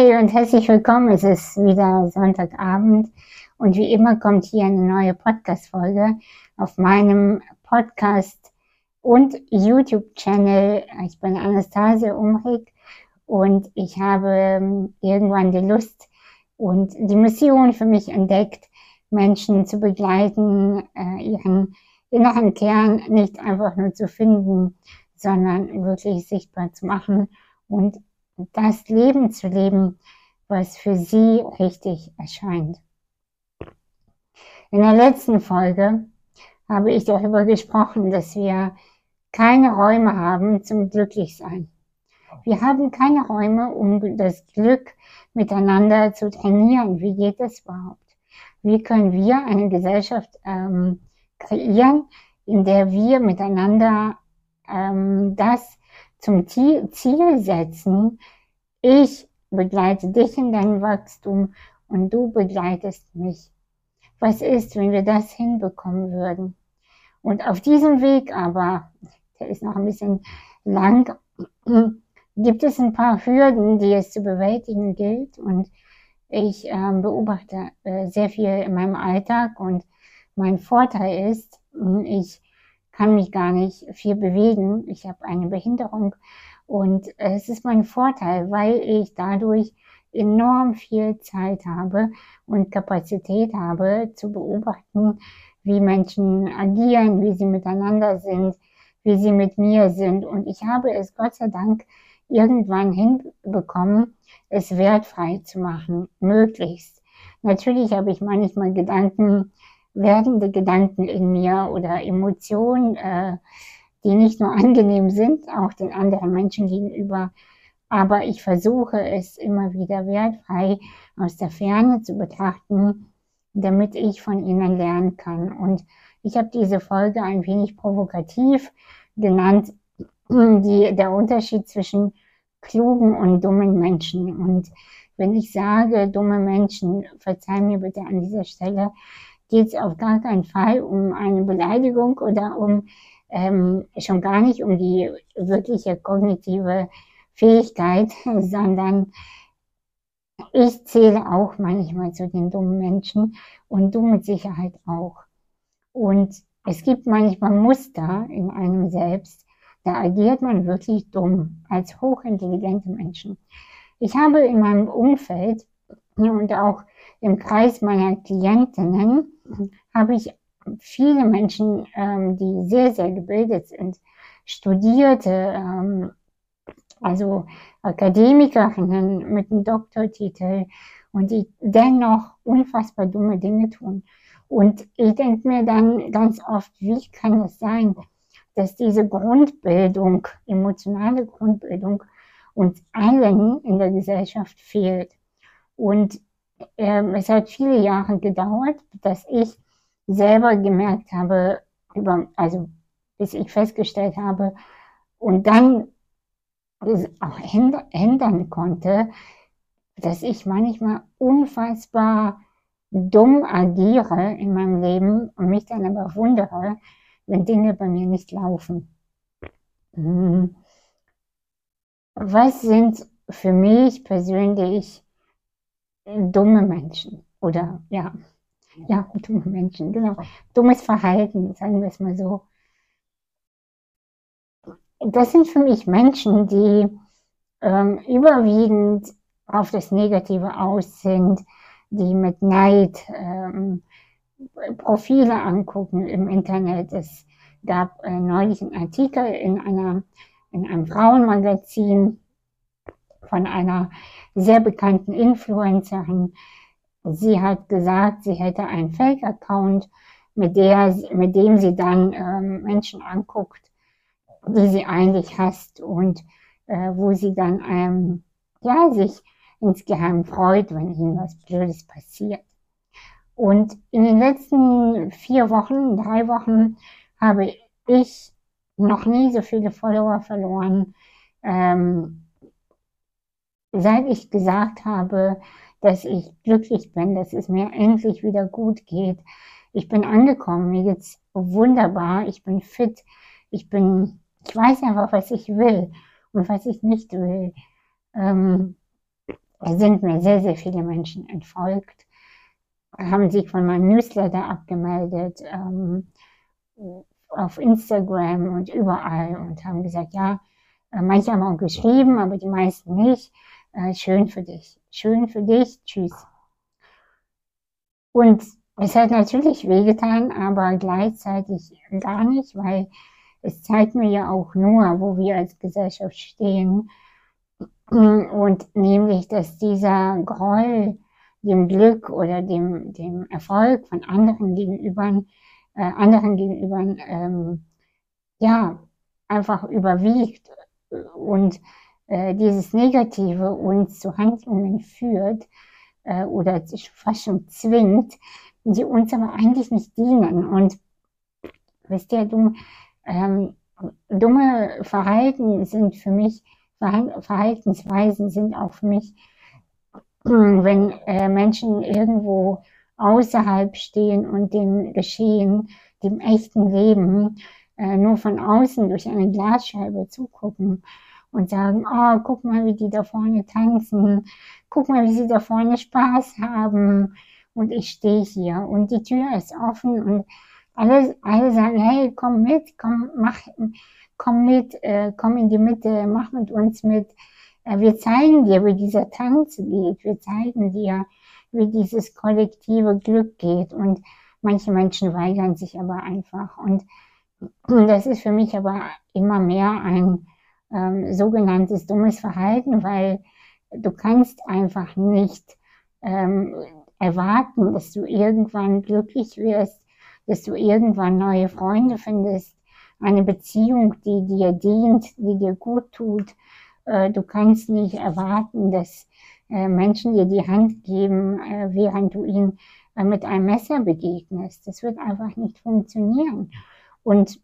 Hey und herzlich willkommen. Es ist wieder Sonntagabend und wie immer kommt hier eine neue Podcast-Folge auf meinem Podcast und YouTube-Channel. Ich bin Anastasia Umrig und ich habe ähm, irgendwann die Lust und die Mission für mich entdeckt, Menschen zu begleiten, äh, ihren inneren Kern nicht einfach nur zu finden, sondern wirklich sichtbar zu machen und das Leben zu leben, was für sie richtig erscheint. In der letzten Folge habe ich darüber gesprochen, dass wir keine Räume haben zum Glücklichsein. Wir haben keine Räume, um das Glück miteinander zu trainieren. Wie geht das überhaupt? Wie können wir eine Gesellschaft ähm, kreieren, in der wir miteinander ähm, das zum Ziel setzen, ich begleite dich in deinem Wachstum und du begleitest mich. Was ist, wenn wir das hinbekommen würden? Und auf diesem Weg aber, der ist noch ein bisschen lang, gibt es ein paar Hürden, die es zu bewältigen gilt. Und ich äh, beobachte äh, sehr viel in meinem Alltag und mein Vorteil ist, ich kann mich gar nicht viel bewegen. Ich habe eine Behinderung und es ist mein Vorteil, weil ich dadurch enorm viel Zeit habe und Kapazität habe zu beobachten, wie Menschen agieren, wie sie miteinander sind, wie sie mit mir sind. Und ich habe es Gott sei Dank irgendwann hinbekommen, es wertfrei zu machen, möglichst. Natürlich habe ich manchmal Gedanken, werdende Gedanken in mir oder Emotionen, äh, die nicht nur angenehm sind, auch den anderen Menschen gegenüber, aber ich versuche es immer wieder wertfrei aus der Ferne zu betrachten, damit ich von ihnen lernen kann. Und ich habe diese Folge ein wenig provokativ genannt, die, der Unterschied zwischen klugen und dummen Menschen. Und wenn ich sage dumme Menschen, verzeih mir bitte an dieser Stelle, geht es auf gar keinen Fall um eine Beleidigung oder um ähm, schon gar nicht um die wirkliche kognitive Fähigkeit, sondern ich zähle auch manchmal zu den dummen Menschen und du mit Sicherheit auch. Und es gibt manchmal Muster in einem selbst, da agiert man wirklich dumm als hochintelligente Menschen. Ich habe in meinem Umfeld und auch im Kreis meiner Klientinnen habe ich viele Menschen, ähm, die sehr, sehr gebildet sind, Studierte, ähm, also Akademikerinnen mit einem Doktortitel und die dennoch unfassbar dumme Dinge tun. Und ich denke mir dann ganz oft, wie kann es sein, dass diese Grundbildung, emotionale Grundbildung uns allen in der Gesellschaft fehlt. Und ähm, es hat viele Jahre gedauert, dass ich selber gemerkt habe, über, also bis ich festgestellt habe und dann auch ändern konnte, dass ich manchmal unfassbar dumm agiere in meinem Leben und mich dann aber wundere, wenn Dinge bei mir nicht laufen. Hm. Was sind für mich persönlich dumme Menschen? Oder ja, ja, dumme Menschen, genau. Dummes Verhalten, sagen wir es mal so. Das sind für mich Menschen, die ähm, überwiegend auf das Negative aus sind, die mit Neid ähm, Profile angucken im Internet. Es gab äh, neulich einen Artikel in, einer, in einem Frauenmagazin von einer sehr bekannten Influencerin, Sie hat gesagt, sie hätte einen Fake-Account, mit, mit dem sie dann ähm, Menschen anguckt, die sie eigentlich hasst und äh, wo sie dann ähm, ja, sich insgeheim freut, wenn ihnen was Blödes passiert. Und in den letzten vier Wochen, drei Wochen habe ich noch nie so viele Follower verloren, ähm, seit ich gesagt habe, dass ich glücklich bin, dass es mir endlich wieder gut geht. Ich bin angekommen, mir geht's wunderbar, ich bin fit, ich bin, ich weiß einfach, was ich will und was ich nicht will. Ähm, sind mir sehr, sehr viele Menschen entfolgt, haben sich von meinem Newsletter abgemeldet, ähm, auf Instagram und überall und haben gesagt, ja, äh, manche haben auch geschrieben, aber die meisten nicht. Äh, schön für dich. Schön für dich. Tschüss. Und es hat natürlich wehgetan, aber gleichzeitig gar nicht, weil es zeigt mir ja auch nur, wo wir als Gesellschaft stehen. Und nämlich, dass dieser Groll dem Glück oder dem, dem Erfolg von anderen gegenüber, äh, anderen gegenüber, ähm, ja, einfach überwiegt und äh, dieses Negative uns zu Handlungen führt äh, oder fast schon zwingt, die uns aber eigentlich nicht dienen. Und wisst ihr, dumm, ähm, dumme Verhalten sind für mich, Verhaltensweisen sind auch für mich, wenn äh, Menschen irgendwo außerhalb stehen und dem Geschehen, dem echten Leben, äh, nur von außen durch eine Glasscheibe zugucken und sagen, oh, guck mal, wie die da vorne tanzen, guck mal, wie sie da vorne Spaß haben. Und ich stehe hier und die Tür ist offen und alle, alle sagen, hey, komm mit, komm, mach, komm mit, äh, komm in die Mitte, mach mit uns mit. Äh, wir zeigen dir, wie dieser Tanz geht, wir zeigen dir, wie dieses kollektive Glück geht. Und manche Menschen weigern sich aber einfach. Und das ist für mich aber immer mehr ein ähm, sogenanntes dummes Verhalten, weil du kannst einfach nicht ähm, erwarten, dass du irgendwann glücklich wirst, dass du irgendwann neue Freunde findest, eine Beziehung, die dir dient, die dir gut tut. Äh, du kannst nicht erwarten, dass äh, Menschen dir die Hand geben, äh, während du ihnen äh, mit einem Messer begegnest. Das wird einfach nicht funktionieren. Und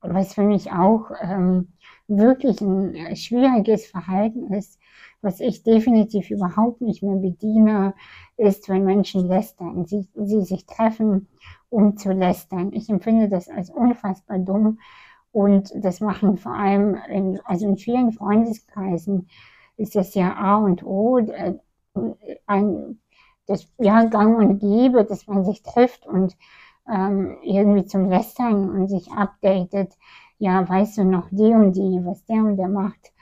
was für mich auch ähm, wirklich ein äh, schwieriges Verhalten ist, was ich definitiv überhaupt nicht mehr bediene, ist, wenn Menschen lästern, sie, sie sich treffen, um zu lästern. Ich empfinde das als unfassbar dumm und das machen vor allem in, also in vielen Freundeskreisen ist das ja A und O, äh, ein, das ja gang und gäbe, dass man sich trifft und ähm, irgendwie zum Lästern und sich updatet. Ja, weißt du noch die und die, was der und der macht,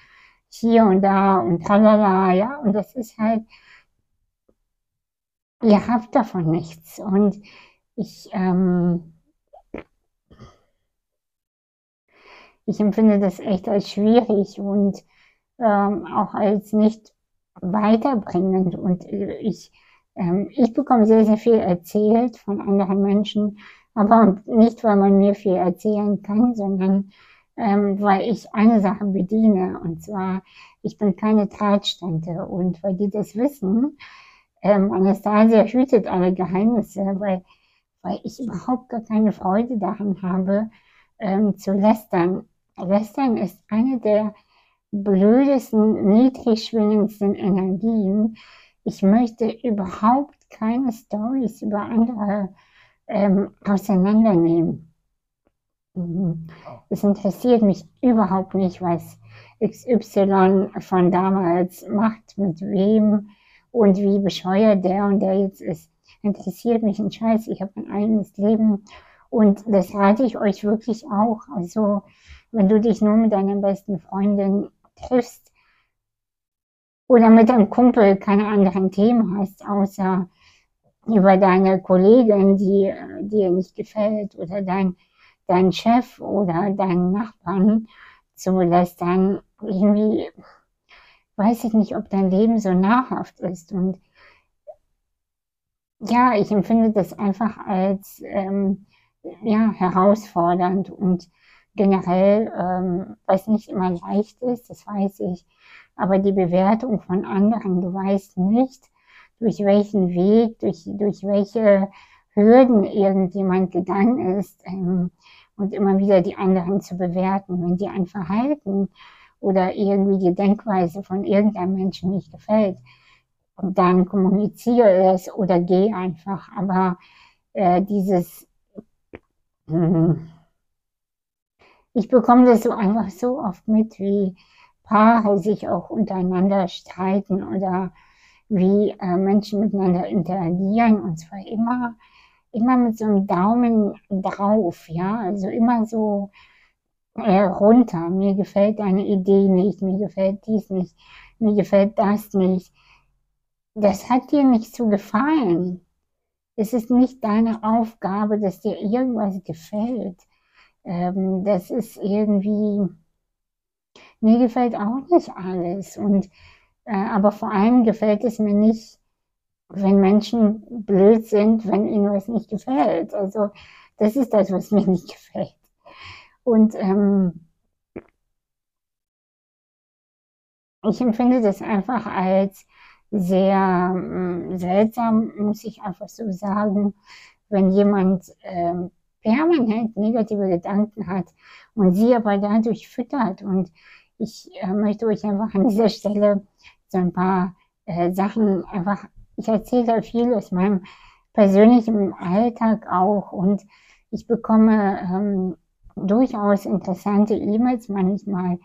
hier und da und tralala, ja, und das ist halt, ihr habt davon nichts. Und ich, ähm, ich empfinde das echt als schwierig und ähm, auch als nicht weiterbringend. Und ich ähm, ich bekomme sehr, sehr viel erzählt von anderen Menschen, aber nicht, weil man mir viel erzählen kann, sondern ähm, weil ich eine Sache bediene, und zwar, ich bin keine Treitstante. Und weil die das wissen, ähm, Anastasia hütet alle Geheimnisse, weil, weil ich überhaupt gar keine Freude daran habe, ähm, zu lästern. Lästern ist eine der blödesten, niedrig schwingendsten Energien, ich möchte überhaupt keine Stories über andere ähm, auseinandernehmen. Mhm. Es interessiert mich überhaupt nicht, was XY von damals macht, mit wem und wie bescheuert der und der jetzt ist. Interessiert mich ein Scheiß. Ich habe ein eigenes Leben und das rate ich euch wirklich auch. Also, wenn du dich nur mit deiner besten Freundin triffst, oder mit einem Kumpel keine anderen Themen hast, außer über deine Kollegin, die dir nicht gefällt, oder dein, dein Chef oder deinen Nachbarn zu lästern, irgendwie weiß ich nicht, ob dein Leben so nahrhaft ist. Und ja, ich empfinde das einfach als ähm, ja, herausfordernd und generell, ähm, was nicht immer leicht ist, das weiß ich, aber die Bewertung von anderen, du weißt nicht, durch welchen Weg, durch, durch welche Hürden irgendjemand gegangen ist ähm, und immer wieder die anderen zu bewerten. Wenn dir ein Verhalten oder irgendwie die Denkweise von irgendeinem Menschen nicht gefällt, dann kommuniziere es oder geh einfach. Aber äh, dieses, hm, ich bekomme das so einfach so oft mit, wie Paare sich auch untereinander streiten oder wie äh, Menschen miteinander interagieren und zwar immer, immer mit so einem Daumen drauf, ja, also immer so äh, runter. Mir gefällt deine Idee nicht, mir gefällt dies nicht, mir gefällt das nicht. Das hat dir nicht zu gefallen. Es ist nicht deine Aufgabe, dass dir irgendwas gefällt. Ähm, das ist irgendwie, mir gefällt auch nicht alles. Und, aber vor allem gefällt es mir nicht, wenn Menschen blöd sind, wenn ihnen was nicht gefällt. Also das ist das, was mir nicht gefällt. Und ähm, ich empfinde das einfach als sehr äh, seltsam, muss ich einfach so sagen, wenn jemand äh, permanent negative Gedanken hat und sie aber dadurch füttert. Und ich äh, möchte euch einfach an dieser Stelle so ein paar äh, Sachen einfach, ich erzähle da viel aus meinem persönlichen Alltag auch und ich bekomme ähm, durchaus interessante E-Mails manchmal,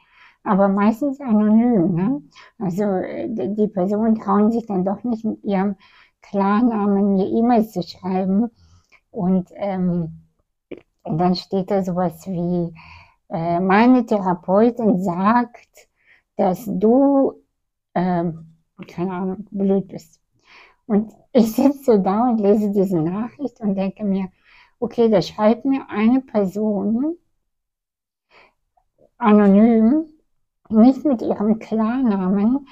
aber meistens anonym. Ne? Also äh, die Personen trauen sich dann doch nicht mit ihrem Klarnamen mir E-Mails zu schreiben. Und, ähm, dann steht da sowas wie, äh, meine Therapeutin sagt, dass du, ähm, keine Ahnung, blöd bist. Und ich sitze so da und lese diese Nachricht und denke mir, okay, da schreibt mir eine Person anonym, nicht mit ihrem Klarnamen,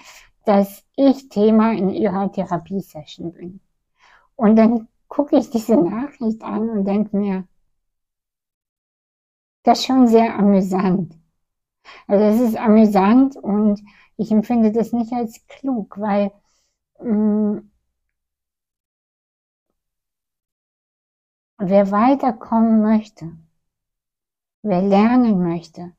dass ich Thema in ihrer Therapiesession bin. Und dann gucke ich diese Nachricht an und denke mir, das ist schon sehr amüsant. Also es ist amüsant und ich empfinde das nicht als klug, weil mh, mm, wer weiterkommen möchte, wer lernen möchte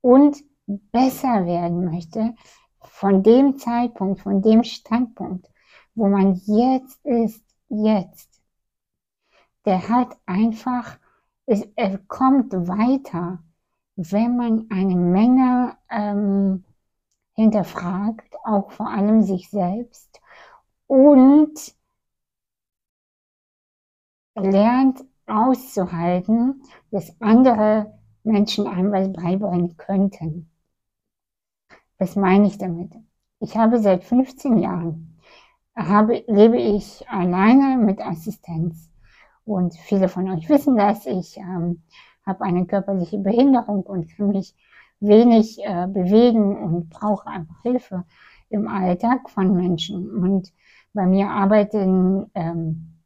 und besser werden möchte, von dem Zeitpunkt, von dem Standpunkt, wo man jetzt ist, jetzt, der hat einfach, er kommt weiter, wenn man eine Menge ähm, hinterfragt, auch vor allem sich selbst und lernt auszuhalten, dass andere Menschen einem was beibringen könnten. Was meine ich damit? Ich habe seit 15 Jahren, habe, lebe ich alleine mit Assistenz. Und viele von euch wissen das. Ich ähm, habe eine körperliche Behinderung und kann mich wenig äh, bewegen und brauche einfach Hilfe im Alltag von Menschen. Und bei mir arbeiten ähm,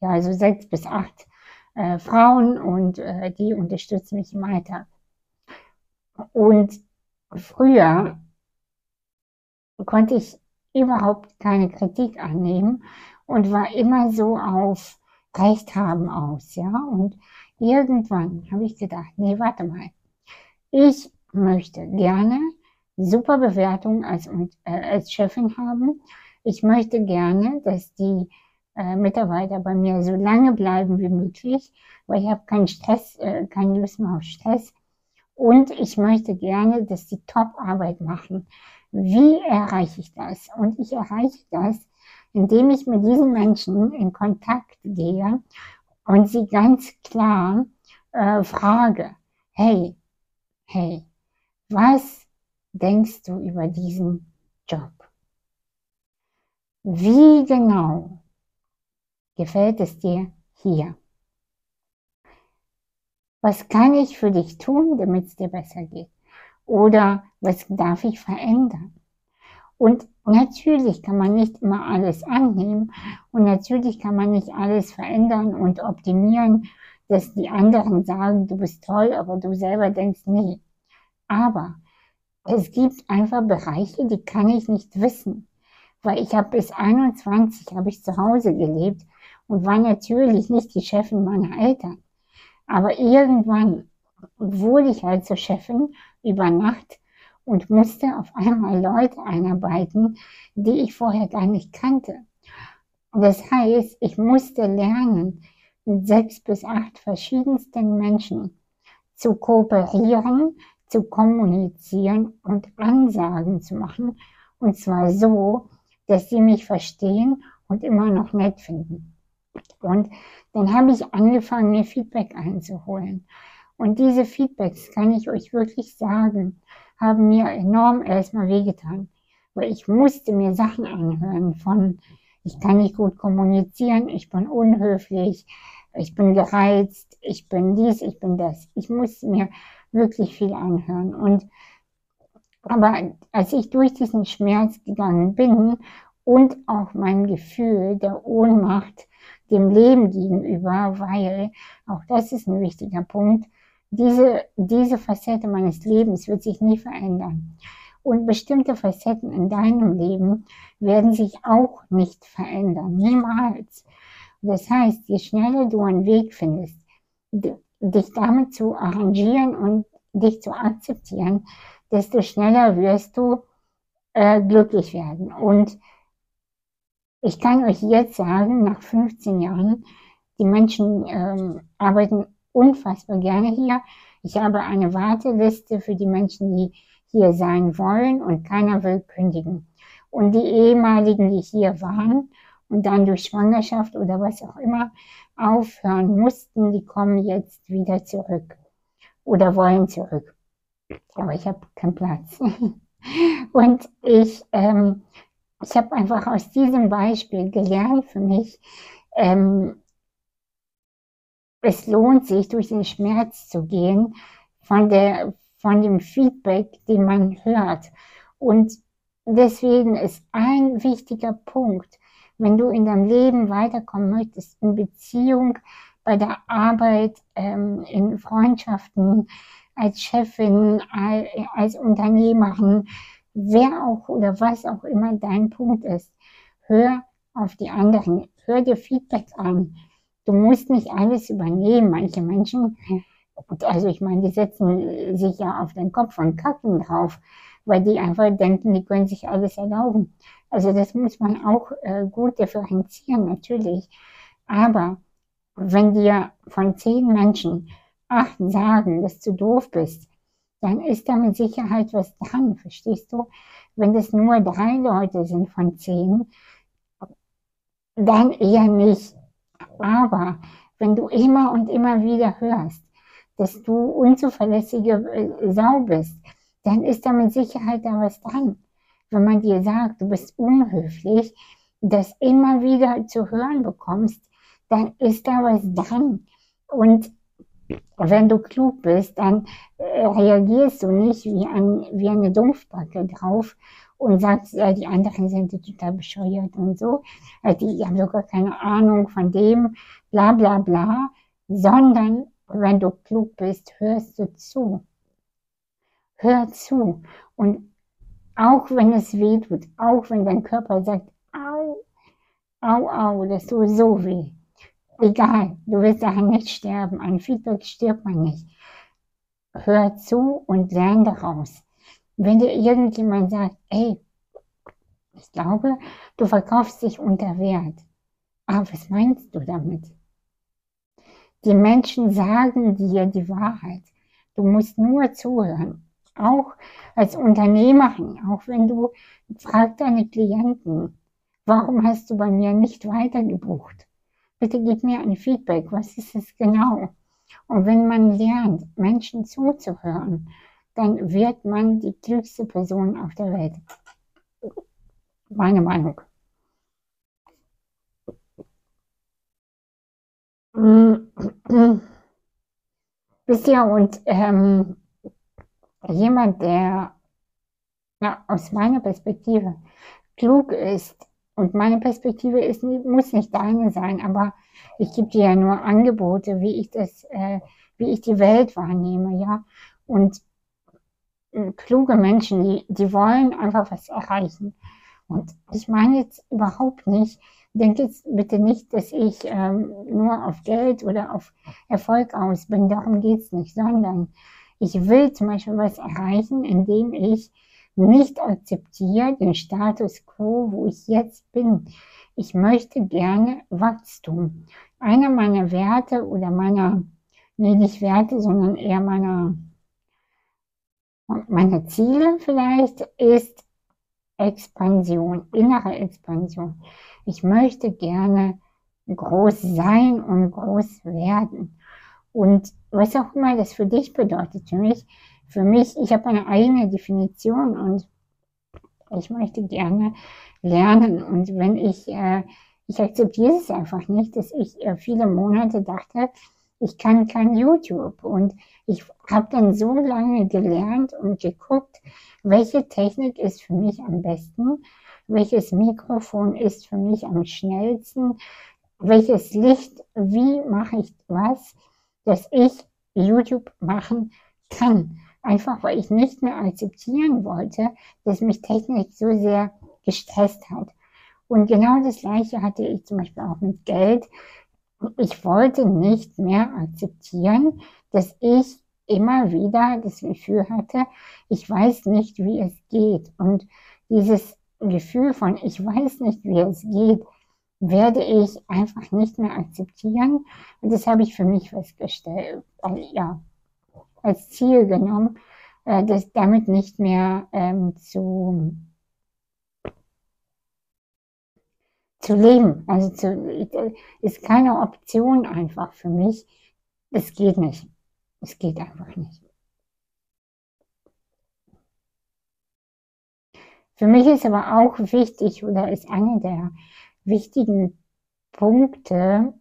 ja also sechs bis acht äh, Frauen und äh, die unterstützen mich im Alltag. Und früher konnte ich überhaupt keine Kritik annehmen und war immer so auf Recht haben aus, ja. Und irgendwann habe ich gedacht, nee, warte mal. Ich möchte gerne super Bewertung als, äh, als Chefin haben. Ich möchte gerne, dass die äh, Mitarbeiter bei mir so lange bleiben wie möglich, weil ich habe keinen Stress, äh, keine Lust mehr auf Stress. Und ich möchte gerne, dass die Top-Arbeit machen. Wie erreiche ich das? Und ich erreiche das, indem ich mit diesen Menschen in Kontakt gehe und sie ganz klar äh, frage, hey, hey, was denkst du über diesen Job? Wie genau Gefällt es dir hier? Was kann ich für dich tun, damit es dir besser geht? Oder was darf ich verändern? Und natürlich kann man nicht immer alles annehmen und natürlich kann man nicht alles verändern und optimieren, dass die anderen sagen, du bist toll, aber du selber denkst, nee. Aber es gibt einfach Bereiche, die kann ich nicht wissen, weil ich habe bis 21 habe ich zu Hause gelebt und war natürlich nicht die Chefin meiner Eltern. Aber irgendwann wurde ich halt zur Chefin über Nacht und musste auf einmal Leute einarbeiten, die ich vorher gar nicht kannte. Das heißt, ich musste lernen, mit sechs bis acht verschiedensten Menschen zu kooperieren, zu kommunizieren und Ansagen zu machen. Und zwar so, dass sie mich verstehen und immer noch nett finden. Und dann habe ich angefangen, mir Feedback einzuholen. Und diese Feedbacks, kann ich euch wirklich sagen, haben mir enorm erstmal wehgetan. Weil ich musste mir Sachen anhören von, ich kann nicht gut kommunizieren, ich bin unhöflich, ich bin gereizt, ich bin dies, ich bin das. Ich musste mir wirklich viel anhören. Und aber als ich durch diesen Schmerz gegangen bin und auch mein Gefühl der Ohnmacht dem Leben gegenüber, weil auch das ist ein wichtiger Punkt, diese, diese Facette meines Lebens wird sich nie verändern. Und bestimmte Facetten in deinem Leben werden sich auch nicht verändern. Niemals. Das heißt, je schneller du einen Weg findest, dich damit zu arrangieren und dich zu akzeptieren, desto schneller wirst du äh, glücklich werden. Und ich kann euch jetzt sagen, nach 15 Jahren, die Menschen ähm, arbeiten unfassbar gerne hier. Ich habe eine Warteliste für die Menschen, die hier sein wollen und keiner will kündigen. Und die ehemaligen, die hier waren und dann durch Schwangerschaft oder was auch immer aufhören mussten, die kommen jetzt wieder zurück oder wollen zurück. Aber ich habe keinen Platz. und ich, ähm, ich habe einfach aus diesem Beispiel gelernt für mich, ähm, es lohnt sich, durch den Schmerz zu gehen, von, der, von dem Feedback, den man hört. Und deswegen ist ein wichtiger Punkt, wenn du in deinem Leben weiterkommen möchtest, in Beziehung, bei der Arbeit, ähm, in Freundschaften, als Chefin, als Unternehmerin, wer auch oder was auch immer dein Punkt ist, hör auf die anderen, hör dir Feedback an, Du musst nicht alles übernehmen. Manche Menschen, also ich meine, die setzen sich ja auf den Kopf und kacken drauf, weil die einfach denken, die können sich alles erlauben. Also das muss man auch äh, gut differenzieren, natürlich. Aber wenn dir von zehn Menschen acht sagen, dass du doof bist, dann ist da mit Sicherheit was dran, verstehst du? Wenn das nur drei Leute sind von zehn, dann eher nicht. Aber wenn du immer und immer wieder hörst, dass du unzuverlässige äh, Sau bist, dann ist da mit Sicherheit da was dran. Wenn man dir sagt, du bist unhöflich, das immer wieder zu hören bekommst, dann ist da was dran. Und wenn du klug bist, dann äh, reagierst du nicht wie, ein, wie eine Dumpfbacke drauf und sagt, ja, die anderen sind total bescheuert und so. Also die haben sogar keine Ahnung von dem, bla bla bla, sondern wenn du klug bist, hörst du zu. Hör zu. Und auch wenn es weh tut, auch wenn dein Körper sagt, au, au, au, das tut so weh. Egal, du wirst daran nicht sterben. Ein Feedback stirbt man nicht. Hör zu und lern daraus. Wenn dir irgendjemand sagt, ey, ich glaube, du verkaufst dich unter Wert. Aber was meinst du damit? Die Menschen sagen dir die Wahrheit. Du musst nur zuhören. Auch als Unternehmerin, auch wenn du frag deine Klienten, warum hast du bei mir nicht weitergebucht? Bitte gib mir ein Feedback. Was ist es genau? Und wenn man lernt, Menschen zuzuhören, dann wird man die klügste Person auf der Welt. Meine Meinung. Wisst ihr, und ähm, jemand, der ja, aus meiner Perspektive klug ist, und meine Perspektive ist, muss nicht deine sein, aber ich gebe dir ja nur Angebote, wie ich das, äh, wie ich die Welt wahrnehme, ja. Und kluge Menschen, die, die wollen einfach was erreichen. Und ich meine jetzt überhaupt nicht, denke jetzt bitte nicht, dass ich ähm, nur auf Geld oder auf Erfolg aus bin. Darum geht's nicht, sondern ich will zum Beispiel was erreichen, indem ich nicht akzeptiere den Status quo, wo ich jetzt bin. Ich möchte gerne Wachstum. Einer meiner Werte oder meiner, nee, nicht Werte, sondern eher meiner Und meine Ziele vielleicht ist Expansion, innere Expansion. Ich möchte gerne groß sein und groß werden. Und was auch immer das für dich bedeutet, für mich, für mich, ich habe eine eigene Definition und ich möchte gerne lernen. Und wenn ich, äh, ich akzeptiere es einfach nicht, dass ich äh, viele Monate dachte, ich kann kein YouTube. Und ich habe dann so lange gelernt und geguckt, welche Technik ist für mich am besten, welches Mikrofon ist für mich am schnellsten, welches Licht, wie mache ich was, dass ich YouTube machen kann. Einfach weil ich nicht mehr akzeptieren wollte, dass mich Technik so sehr gestresst hat. Und genau das Gleiche hatte ich zum Beispiel auch mit Geld. Ich wollte nicht mehr akzeptieren, dass ich immer wieder das Gefühl hatte, ich weiß nicht, wie es geht. Und dieses Gefühl von, ich weiß nicht, wie es geht, werde ich einfach nicht mehr akzeptieren. Und das habe ich für mich festgestellt, äh, ja, als Ziel genommen, äh, das damit nicht mehr ähm, zu, zu leben. Also zu, ist keine Option einfach für mich. Es geht nicht. Es geht einfach nicht. Für mich ist aber auch wichtig oder ist einer der wichtigen Punkte,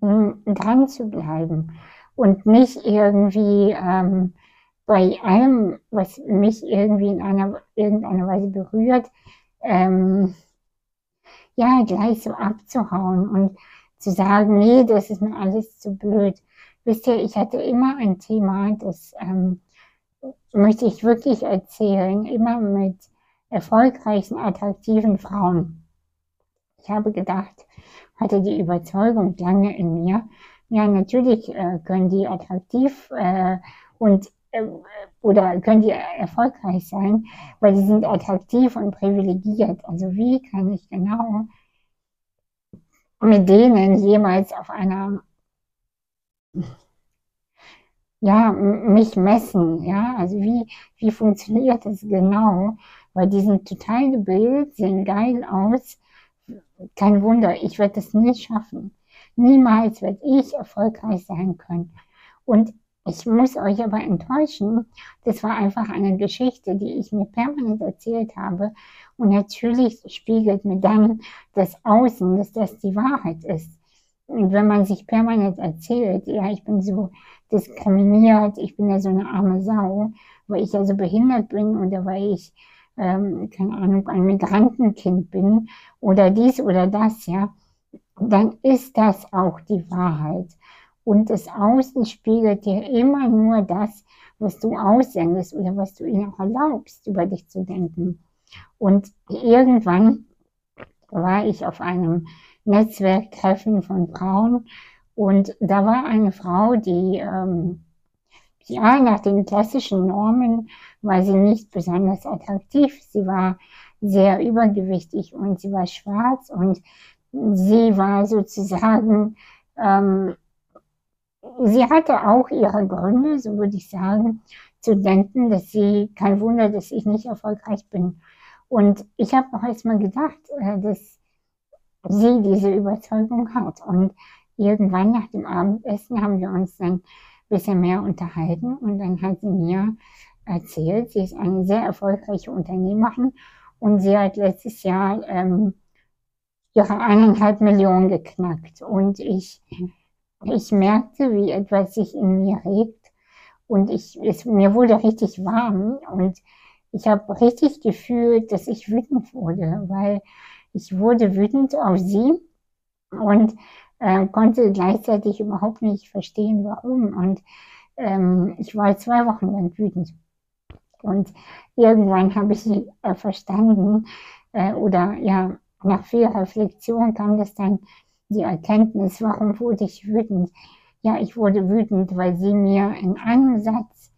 dran zu bleiben und nicht irgendwie ähm, bei allem, was mich irgendwie in einer irgendeiner Weise berührt, ähm, ja, gleich so abzuhauen und zu sagen, nee, das ist mir alles zu blöd. Wisst ihr, ich hatte immer ein Thema, das ähm, möchte ich wirklich erzählen, immer mit erfolgreichen, attraktiven Frauen. Ich habe gedacht, hatte die Überzeugung lange in mir, ja, natürlich äh, können die attraktiv äh, und oder können die erfolgreich sein, weil sie sind attraktiv und privilegiert. Also wie kann ich genau mit denen jemals auf einer ja, mich messen, ja, also wie, wie funktioniert das genau? Weil die sind total gebildet, sehen geil aus. Kein Wunder, ich werde das nie schaffen. Niemals werde ich erfolgreich sein können. Und ich muss euch aber enttäuschen, das war einfach eine Geschichte, die ich mir permanent erzählt habe. Und natürlich spiegelt mir dann das Außen, dass das die Wahrheit ist. Und wenn man sich permanent erzählt, ja, ich bin so diskriminiert, ich bin ja so eine arme Sau, weil ich ja so behindert bin oder weil ich, ähm, keine Ahnung, ein Migrantenkind bin oder dies oder das, ja, dann ist das auch die Wahrheit. Und das Außen spiegelt dir immer nur das, was du aussendest oder was du ihnen erlaubst, über dich zu denken. Und irgendwann war ich auf einem Netzwerktreffen von Frauen und da war eine Frau, die ähm, ja nach den klassischen Normen war sie nicht besonders attraktiv. Sie war sehr übergewichtig und sie war schwarz und sie war sozusagen, ähm, sie hatte auch ihre Gründe, so würde ich sagen, zu denken, dass sie, kein Wunder, dass ich nicht erfolgreich bin. Und ich habe auch erstmal gedacht, äh, dass sie diese Überzeugung hat. Und irgendwann nach dem Abendessen haben wir uns dann ein bisschen mehr unterhalten und dann hat sie mir erzählt, sie ist eine sehr erfolgreiche Unternehmerin und sie hat letztes Jahr ähm, ihre eineinhalb Millionen geknackt und ich, ich merkte, wie etwas sich in mir regt und ich, es, mir wurde richtig warm und ich habe richtig gefühlt, dass ich wütend wurde, weil ich wurde wütend auf sie und äh, konnte gleichzeitig überhaupt nicht verstehen, warum. Und ähm, ich war zwei Wochen lang wütend. Und irgendwann habe ich äh, verstanden, äh, oder ja, nach viel Reflexion kam das dann die Erkenntnis, warum wurde ich wütend? Ja, ich wurde wütend, weil sie mir in einem Satz,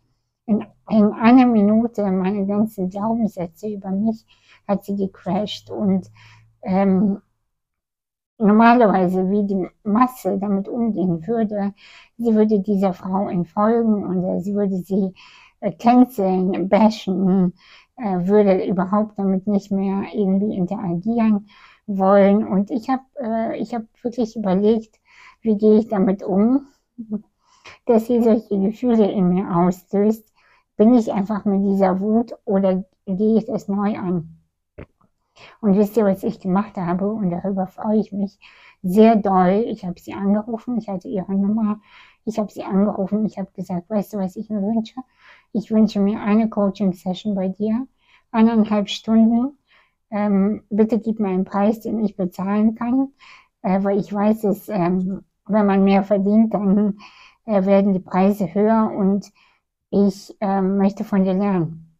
in, in einer Minute meine ganzen Glaubenssätze über mich hat sie gecrashed und ähm, normalerweise, wie die Masse damit umgehen würde, sie würde dieser Frau entfolgen und sie würde sie äh, canceln, bashen, äh, würde überhaupt damit nicht mehr irgendwie interagieren wollen. Und ich habe äh, ich hab wirklich überlegt, wie gehe ich damit um, dass sie solche Gefühle in mir auslöst. Bin ich einfach mit dieser Wut oder gehe ich das neu an? Und wisst ihr, was ich gemacht habe? Und darüber freue ich mich sehr doll. Ich habe sie angerufen, ich hatte ihre Nummer. Ich habe sie angerufen, ich habe gesagt, weißt du, was ich mir wünsche? Ich wünsche mir eine Coaching-Session bei dir, eineinhalb Stunden. Ähm, bitte gib mir einen Preis, den ich bezahlen kann, äh, weil ich weiß, dass ähm, wenn man mehr verdient, dann äh, werden die Preise höher und ich äh, möchte von dir lernen.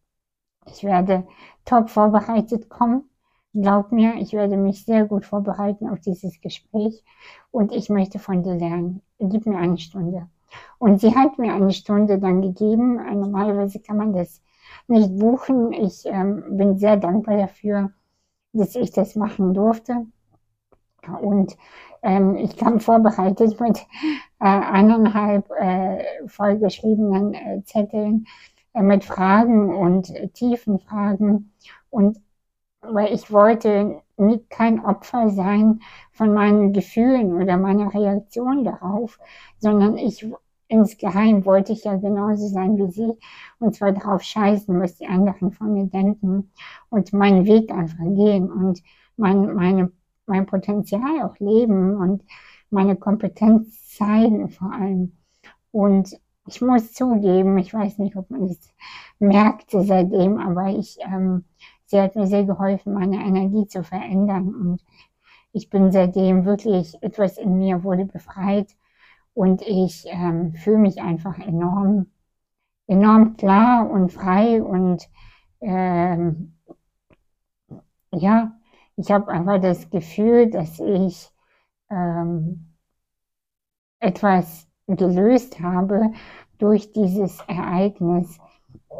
Ich werde top vorbereitet kommen. Glaub mir, ich werde mich sehr gut vorbereiten auf dieses Gespräch und ich möchte von dir lernen. Gib mir eine Stunde. Und sie hat mir eine Stunde dann gegeben. Normalerweise kann man das nicht buchen. Ich ähm, bin sehr dankbar dafür, dass ich das machen durfte. Und ähm, ich kam vorbereitet mit äh, eineinhalb äh, vollgeschriebenen äh, Zetteln äh, mit Fragen und äh, tiefen Fragen. Und weil ich wollte nicht kein Opfer sein von meinen Gefühlen oder meiner Reaktion darauf, sondern ich insgeheim wollte ich ja genauso sein wie sie und zwar darauf scheißen, was die anderen von mir denken und meinen Weg einfach gehen und mein, meine mein Potenzial auch leben und meine Kompetenz zeigen vor allem. Und ich muss zugeben, ich weiß nicht, ob man es merkte seitdem, aber ich, ähm, sie hat mir sehr geholfen, meine Energie zu verändern. Und ich bin seitdem wirklich, etwas in mir wurde befreit und ich ähm, fühle mich einfach enorm, enorm klar und frei und ähm, ja, ich habe einfach das Gefühl, dass ich ähm, etwas gelöst habe durch dieses Ereignis.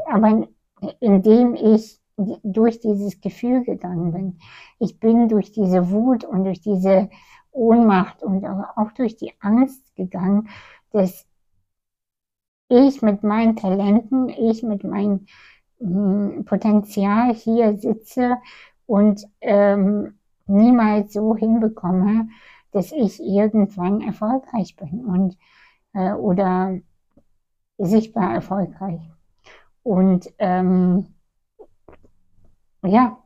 Aber indem ich durch dieses Gefühl gegangen bin. Ich bin durch diese Wut und durch diese Ohnmacht und auch durch die Angst gegangen, dass ich mit meinen Talenten, ich mit meinem hm, Potenzial hier sitze und ähm, niemals so hinbekomme, dass ich irgendwann erfolgreich bin und äh, oder sichtbar erfolgreich. Und ähm, ja.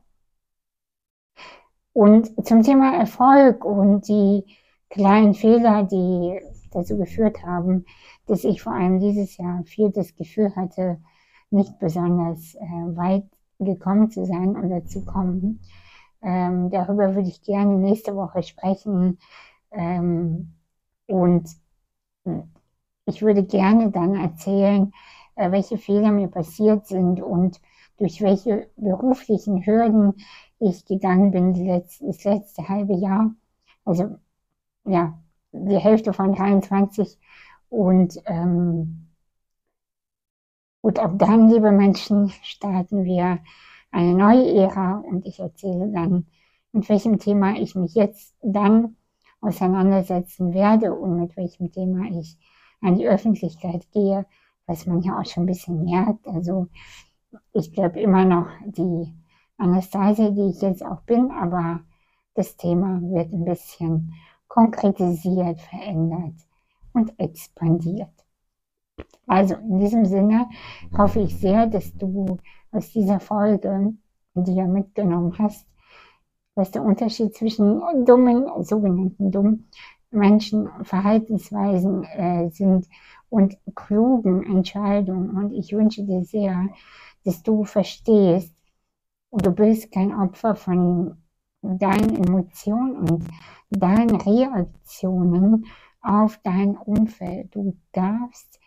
Und zum Thema Erfolg und die kleinen Fehler, die dazu geführt haben, dass ich vor allem dieses Jahr viel das Gefühl hatte, nicht besonders äh, weit gekommen zu sein oder zu kommen. Ähm, darüber würde ich gerne nächste Woche sprechen. Ähm, und ich würde gerne dann erzählen, äh, welche Fehler mir passiert sind und durch welche beruflichen Hürden ich gegangen bin das letzte halbe Jahr. Also ja, die Hälfte von 23. Und ähm, Gut, ab dann, liebe Menschen, starten wir eine neue Ära und ich erzähle dann, mit welchem Thema ich mich jetzt dann auseinandersetzen werde und mit welchem Thema ich an die Öffentlichkeit gehe, was man ja auch schon ein bisschen merkt. Also ich bleibe immer noch die Anastasia, die ich jetzt auch bin, aber das Thema wird ein bisschen konkretisiert, verändert und expandiert. Also in diesem Sinne hoffe ich sehr, dass du aus dieser Folge, die du mitgenommen hast, was der Unterschied zwischen dummen, sogenannten dummen Menschen, Verhaltensweisen äh, sind und klugen Entscheidungen. Und ich wünsche dir sehr, dass du verstehst, du bist kein Opfer von deinen Emotionen und deinen Reaktionen auf dein Umfeld. Du darfst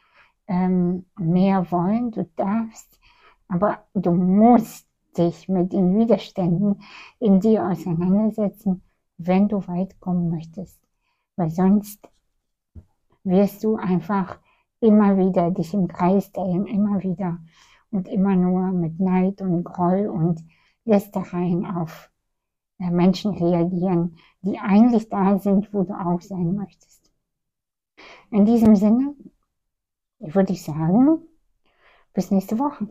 ähm, mehr wollen, du darfst, aber du musst dich mit den Widerständen in dir auseinandersetzen, wenn du weit kommen möchtest. Weil sonst wirst du einfach immer wieder dich im Kreis drehen, immer wieder und immer nur mit Neid und Groll und Lästereien auf äh, Menschen reagieren, die eigentlich da sind, wo du auch sein möchtest. In diesem Sinne würde ich sagen, Bis nächste Woche.